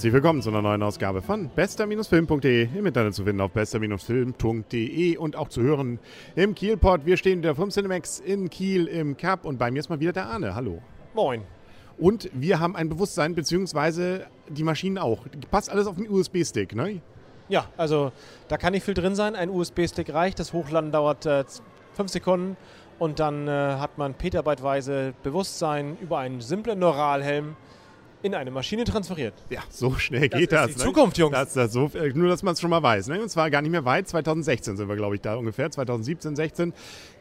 Herzlich willkommen zu einer neuen Ausgabe von bester-film.de. Im Internet zu finden auf bester-film.de und auch zu hören im Kielport. Wir stehen wieder vom Cinemax in Kiel im Cup und bei mir ist mal wieder der Arne. Hallo. Moin. Und wir haben ein Bewusstsein, beziehungsweise die Maschinen auch. Passt alles auf den USB-Stick, ne? Ja, also da kann nicht viel drin sein. Ein USB-Stick reicht. Das Hochladen dauert äh, fünf Sekunden und dann äh, hat man petabyteweise Bewusstsein über einen simplen Neuralhelm in eine Maschine transferiert. Ja, so schnell geht das. das ist die ne? Zukunft, Jungs. Das, das so, äh, nur, dass man es schon mal weiß. Ne? Und zwar gar nicht mehr weit. 2016 sind wir, glaube ich, da ungefähr. 2017, 16.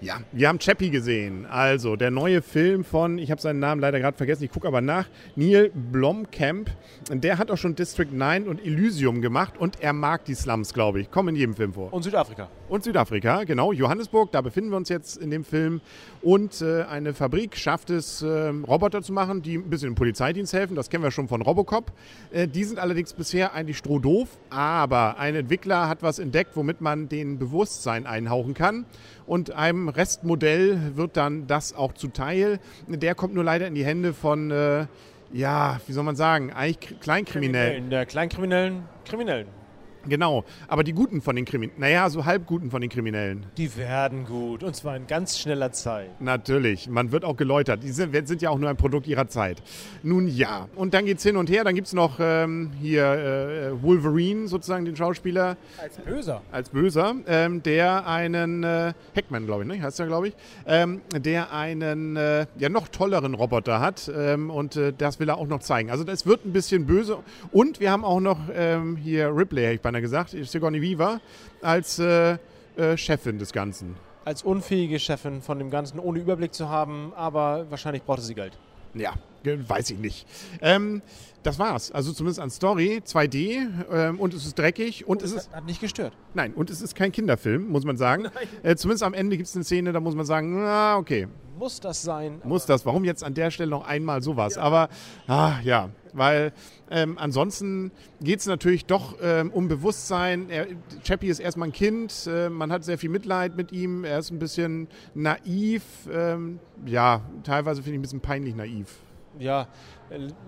Ja, wir haben Chappie gesehen. Also der neue Film von, ich habe seinen Namen leider gerade vergessen, ich gucke aber nach, Neil Blomkamp. Der hat auch schon District 9 und Elysium gemacht und er mag die Slums, glaube ich. Kommen in jedem Film vor. Und Südafrika. Und Südafrika, genau. Johannesburg, da befinden wir uns jetzt in dem Film. Und äh, eine Fabrik schafft es, äh, Roboter zu machen, die ein bisschen im Polizeidienst helfen. Das kennen wir schon von Robocop. Äh, die sind allerdings bisher eigentlich strohdoof, aber ein Entwickler hat was entdeckt, womit man den Bewusstsein einhauchen kann. Und einem Restmodell wird dann das auch zuteil. Der kommt nur leider in die Hände von, äh, ja, wie soll man sagen, eigentlich Kleinkriminellen. Der Kleinkriminellen, Kriminellen. Genau, aber die Guten von den Kriminellen, naja, so halb Guten von den Kriminellen. Die werden gut und zwar in ganz schneller Zeit. Natürlich, man wird auch geläutert. Die sind, sind ja auch nur ein Produkt ihrer Zeit. Nun ja, und dann geht's hin und her. Dann gibt es noch ähm, hier äh, Wolverine, sozusagen den Schauspieler. Als Böser. Als Böser, ähm, der einen, äh, Heckman, glaube ich, ne? heißt er, glaube ich, ähm, der einen äh, ja noch tolleren Roboter hat ähm, und äh, das will er auch noch zeigen. Also das wird ein bisschen böse. Und wir haben auch noch ähm, hier Ripley, ich beinahe gesagt, Sigourney Viva, als äh, äh, Chefin des Ganzen. Als unfähige Chefin von dem Ganzen, ohne Überblick zu haben, aber wahrscheinlich brauchte sie Geld. Ja, weiß ich nicht. Ähm, das war's. Also zumindest an Story, 2D ähm, und es ist dreckig und, und es ist. Hat nicht gestört. Nein, und es ist kein Kinderfilm, muss man sagen. Äh, zumindest am Ende gibt es eine Szene, da muss man sagen, na, okay. Muss das sein? Muss das. Warum jetzt an der Stelle noch einmal sowas? Ja. Aber ah, ja, weil ähm, ansonsten geht es natürlich doch ähm, um Bewusstsein. Er, Chappie ist erstmal ein Kind, äh, man hat sehr viel Mitleid mit ihm, er ist ein bisschen naiv, ähm, ja, teilweise finde ich ein bisschen peinlich naiv. Ja,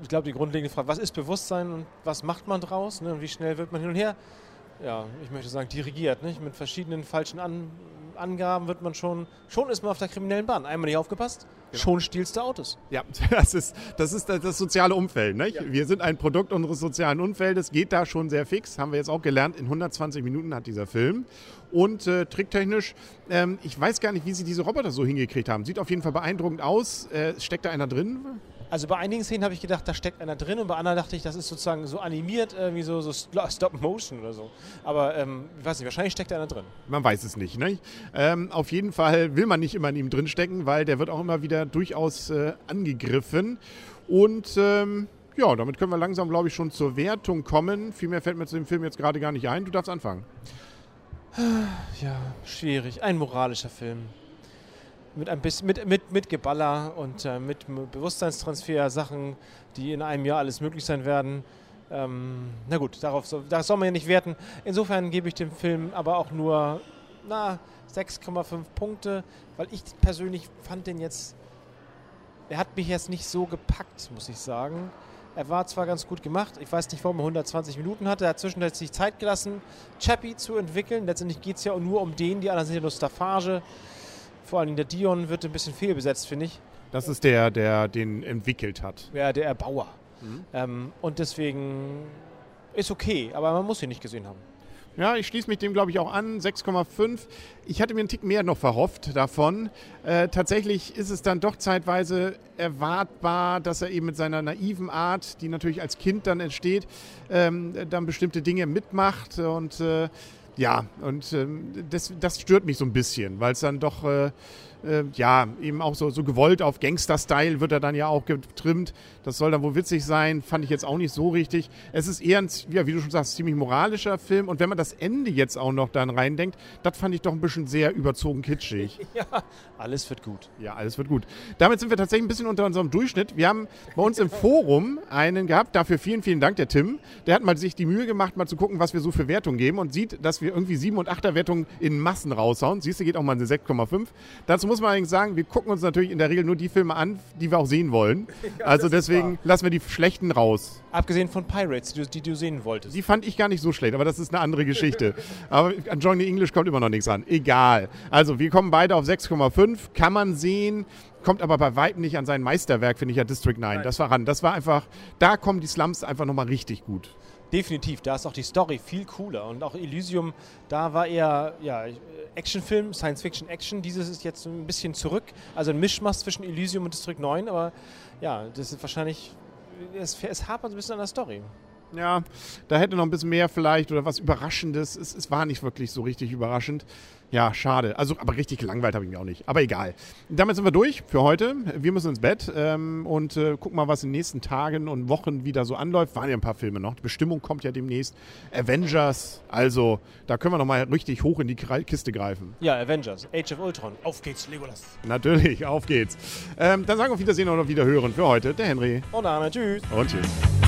ich glaube, die grundlegende Frage, was ist Bewusstsein und was macht man draus ne, und wie schnell wird man hin und her, ja, ich möchte sagen, dirigiert, nicht? mit verschiedenen falschen An Angaben wird man schon, schon ist man auf der kriminellen Bahn. Einmal nicht aufgepasst, genau. schon stiehlst du Autos. Ja, das ist das, ist das soziale Umfeld. Ne? Ja. Wir sind ein Produkt unseres sozialen Umfeldes, geht da schon sehr fix, haben wir jetzt auch gelernt. In 120 Minuten hat dieser Film. Und äh, tricktechnisch, ähm, ich weiß gar nicht, wie sie diese Roboter so hingekriegt haben. Sieht auf jeden Fall beeindruckend aus. Äh, steckt da einer drin? Also bei einigen Szenen habe ich gedacht, da steckt einer drin und bei anderen dachte ich, das ist sozusagen so animiert, irgendwie so, so Stop Motion oder so. Aber ähm, ich weiß nicht, wahrscheinlich steckt einer drin. Man weiß es nicht. Ne? Ähm, auf jeden Fall will man nicht immer in ihm drin stecken, weil der wird auch immer wieder durchaus äh, angegriffen. Und ähm, ja, damit können wir langsam, glaube ich, schon zur Wertung kommen. Viel mehr fällt mir zu dem Film jetzt gerade gar nicht ein. Du darfst anfangen. Ja, schwierig. Ein moralischer Film mit ein bisschen mit, mit, mit Geballer und äh, mit Bewusstseinstransfer, Sachen, die in einem Jahr alles möglich sein werden. Ähm, na gut, darauf so, das soll man ja nicht werten. Insofern gebe ich dem Film aber auch nur 6,5 Punkte, weil ich persönlich fand den jetzt, er hat mich jetzt nicht so gepackt, muss ich sagen. Er war zwar ganz gut gemacht, ich weiß nicht, warum er 120 Minuten hatte, er hat zwischendurch Zeit gelassen, Chappie zu entwickeln. Letztendlich geht es ja nur um den, die anderen sind ja nur Staffage. Vor allem der Dion wird ein bisschen fehlbesetzt, finde ich. Das ist der, der den entwickelt hat. Ja, der Erbauer. Mhm. Ähm, und deswegen ist okay, aber man muss ihn nicht gesehen haben. Ja, ich schließe mich dem, glaube ich, auch an. 6,5. Ich hatte mir einen Tick mehr noch verhofft davon. Äh, tatsächlich ist es dann doch zeitweise erwartbar, dass er eben mit seiner naiven Art, die natürlich als Kind dann entsteht, ähm, dann bestimmte Dinge mitmacht und äh, ja, und ähm, das, das stört mich so ein bisschen, weil es dann doch äh, äh, ja, eben auch so, so gewollt auf Gangster-Style wird er dann ja auch getrimmt. Das soll dann wohl witzig sein, fand ich jetzt auch nicht so richtig. Es ist eher ein, ja, wie du schon sagst, ziemlich moralischer Film. Und wenn man das Ende jetzt auch noch dann reindenkt, das fand ich doch ein bisschen sehr überzogen kitschig. Ja, alles wird gut. Ja, alles wird gut. Damit sind wir tatsächlich ein bisschen unter unserem Durchschnitt. Wir haben bei uns im Forum einen gehabt, dafür vielen, vielen Dank, der Tim. Der hat mal sich die Mühe gemacht, mal zu gucken, was wir so für Wertungen geben und sieht, dass wir irgendwie 7 und 8er Wertungen in Massen raushauen. Siehst du, geht auch mal eine 6,5. Dazu muss man allerdings sagen, wir gucken uns natürlich in der Regel nur die Filme an, die wir auch sehen wollen. Ja, also deswegen lassen wir die schlechten raus. Abgesehen von Pirates, die, die, du sehen wolltest. Die fand ich gar nicht so schlecht, aber das ist eine andere Geschichte. aber an Johnny English kommt immer noch nichts an. Egal. Also wir kommen beide auf 6,5. Kann man sehen kommt aber bei weitem nicht an sein Meisterwerk, finde ich ja District 9. Das war ran. Das war einfach, da kommen die Slums einfach nochmal richtig gut. Definitiv, da ist auch die Story viel cooler. Und auch Elysium, da war eher ja, Actionfilm, Science-Fiction-Action. Dieses ist jetzt ein bisschen zurück. Also ein Mischmasch zwischen Elysium und District 9. Aber ja, das ist wahrscheinlich, es, es hapert ein bisschen an der Story. Ja, da hätte noch ein bisschen mehr vielleicht oder was Überraschendes. Es, es war nicht wirklich so richtig überraschend. Ja, schade. Also, aber richtig langweilt habe ich mich auch nicht. Aber egal. Damit sind wir durch für heute. Wir müssen ins Bett ähm, und äh, gucken mal, was in den nächsten Tagen und Wochen wieder so anläuft. Waren ja ein paar Filme noch. Die Bestimmung kommt ja demnächst. Avengers. Also, da können wir noch mal richtig hoch in die Kiste greifen. Ja, Avengers. Age of Ultron. Auf geht's, Legolas. Natürlich, auf geht's. Ähm, dann sagen wir auf Wiedersehen und auf Wiederhören für heute. Der Henry. Und Arne. Tschüss. Und tschüss.